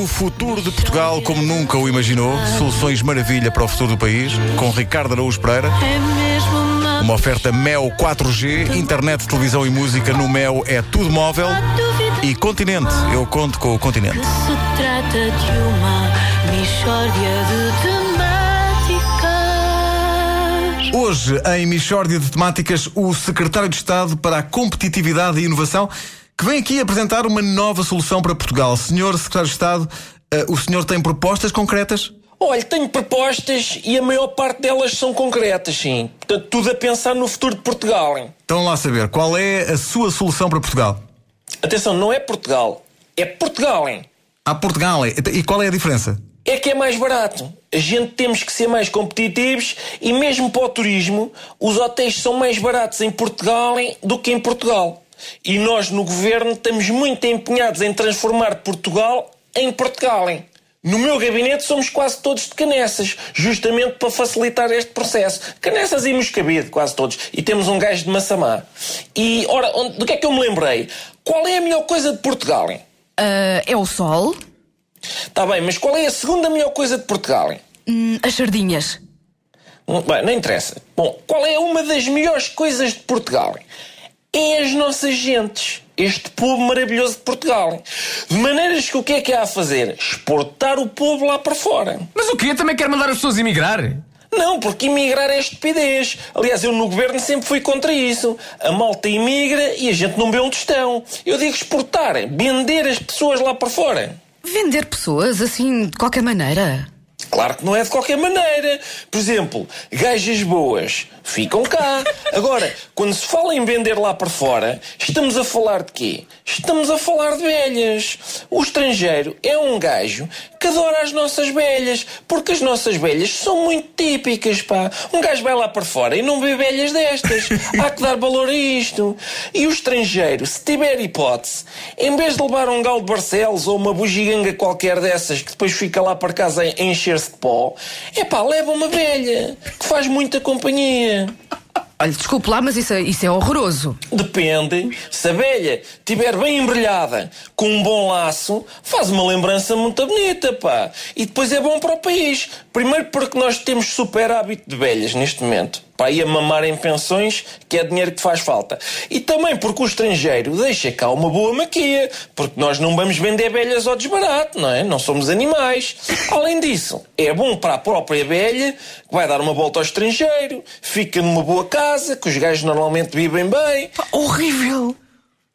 O futuro de Portugal como nunca o imaginou. Soluções maravilha para o futuro do país. Com Ricardo Araújo Pereira. É mesmo uma Uma oferta Mel 4G. Internet, televisão e música no Mel é tudo móvel. E Continente. Eu conto com o Continente. se trata de uma mistória de temáticas. Hoje, em Michórdia de Temáticas, o Secretário de Estado para a Competitividade e Inovação, que vem aqui apresentar uma nova solução para Portugal. Senhor Secretário de Estado, eh, o senhor tem propostas concretas? Olha, tenho propostas e a maior parte delas são concretas, sim. Portanto, tudo a pensar no futuro de Portugal. Hein? Então lá saber, qual é a sua solução para Portugal? Atenção, não é Portugal, é Portugal. Hein? Há Portugal, e qual é a diferença? É que é mais barato. A gente temos que ser mais competitivos e mesmo para o turismo, os hotéis são mais baratos em Portugal hein, do que em Portugal. E nós no governo estamos muito empenhados em transformar Portugal em Portugal. Hein? No meu gabinete somos quase todos de canessas, justamente para facilitar este processo. Canessas e moscabide, quase todos. E temos um gajo de Massamá. E, ora, onde- do que é que eu me lembrei? Qual é a melhor coisa de Portugal? Hein? Ah, é o sol, Está bem, mas qual é a segunda melhor coisa de Portugal? Hein? hum, as sardinhas. Hum, Bem, não interessa. Bom, qual é uma das melhores coisas de Portugal? É as nossas gentes. Este povo maravilhoso de Portugal. De maneiras que o que é que há a fazer? Exportar o povo lá para fora. Mas o quê? Também quer mandar as pessoas emigrar? Não, porque emigrar é estupidez. Aliás, eu no governo sempre fui contra isso. A malta imigra e a gente não vê um tostão. Eu digo exportar, vender as pessoas lá para fora. Vender pessoas assim de qualquer maneira. Claro que não é de qualquer maneira. Por exemplo, gajas boas ficam cá. Agora, quando se fala em vender lá para fora, estamos a falar de quê? Estamos a falar de velhas. O estrangeiro é um gajo que adora as nossas velhas, porque as nossas velhas são muito típicas, pá. Um gajo vai lá para fora e não vê velhas destas. Há que dar valor a isto. E o estrangeiro, se tiver hipótese, em vez de levar um galo de Barcelos ou uma bugiganga qualquer dessas que depois fica lá para casa a encher-se de pó, é pá, leva uma velha que faz muita companhia. Olha, desculpe lá, mas isso é, isso é horroroso. Depende. Se a velha estiver bem embrulhada, com um bom laço, faz uma lembrança muito bonita, pá. E depois é bom para o país. Primeiro porque nós temos super hábito de velhas neste momento. Para ir a mamar em pensões, que é dinheiro que faz falta. E também porque o estrangeiro deixa cá uma boa maquia. Porque nós não vamos vender velhas ao desbarato, não é? Não somos animais. Além disso, é bom para a própria velha, que vai dar uma volta ao estrangeiro, fica numa boa casa, que os gajos normalmente vivem bem. Pá, horrível!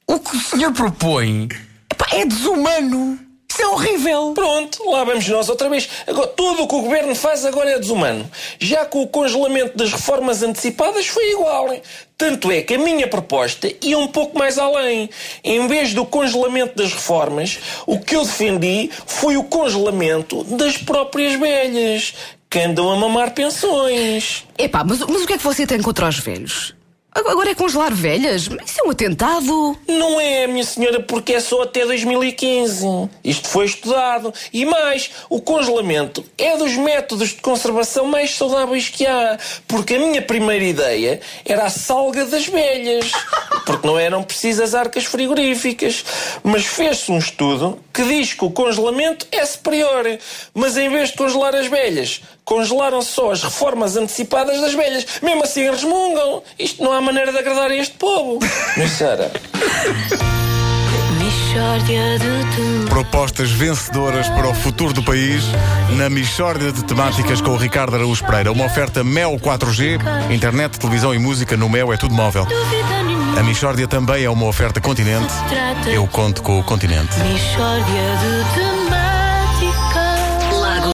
O que o senhor propõe epá, é desumano! É horrível! Pronto, lá vamos nós outra vez. Agora, tudo o que o governo faz agora é desumano. Já com o congelamento das reformas antecipadas foi igual. Tanto é que a minha proposta ia um pouco mais além. Em vez do congelamento das reformas, o que eu defendi foi o congelamento das próprias velhas, que andam a mamar pensões. Epá, mas, mas o que é que você tem contra os velhos? Agora é congelar velhas? Isso é um atentado. Não é, minha senhora, porque é só até 2015. Isto foi estudado. E mais, o congelamento é dos métodos de conservação mais saudáveis que há. Porque a minha primeira ideia era a salga das velhas. Porque não eram precisas arcas frigoríficas. Mas fez-se um estudo que diz que o congelamento é superior. Mas em vez de congelar as velhas, congelaram só as reformas antecipadas das velhas. Mesmo assim resmungam. Isto não há maneira de agradar a este povo. De temáticas. Propostas vencedoras para o futuro do país na Michórdia de Temáticas com o Ricardo Araújo Pereira. Uma oferta Mel 4G, internet, televisão e música no Mel é tudo móvel. A Michórdia também é uma oferta Continente. Eu conto com o Continente. Mistória de.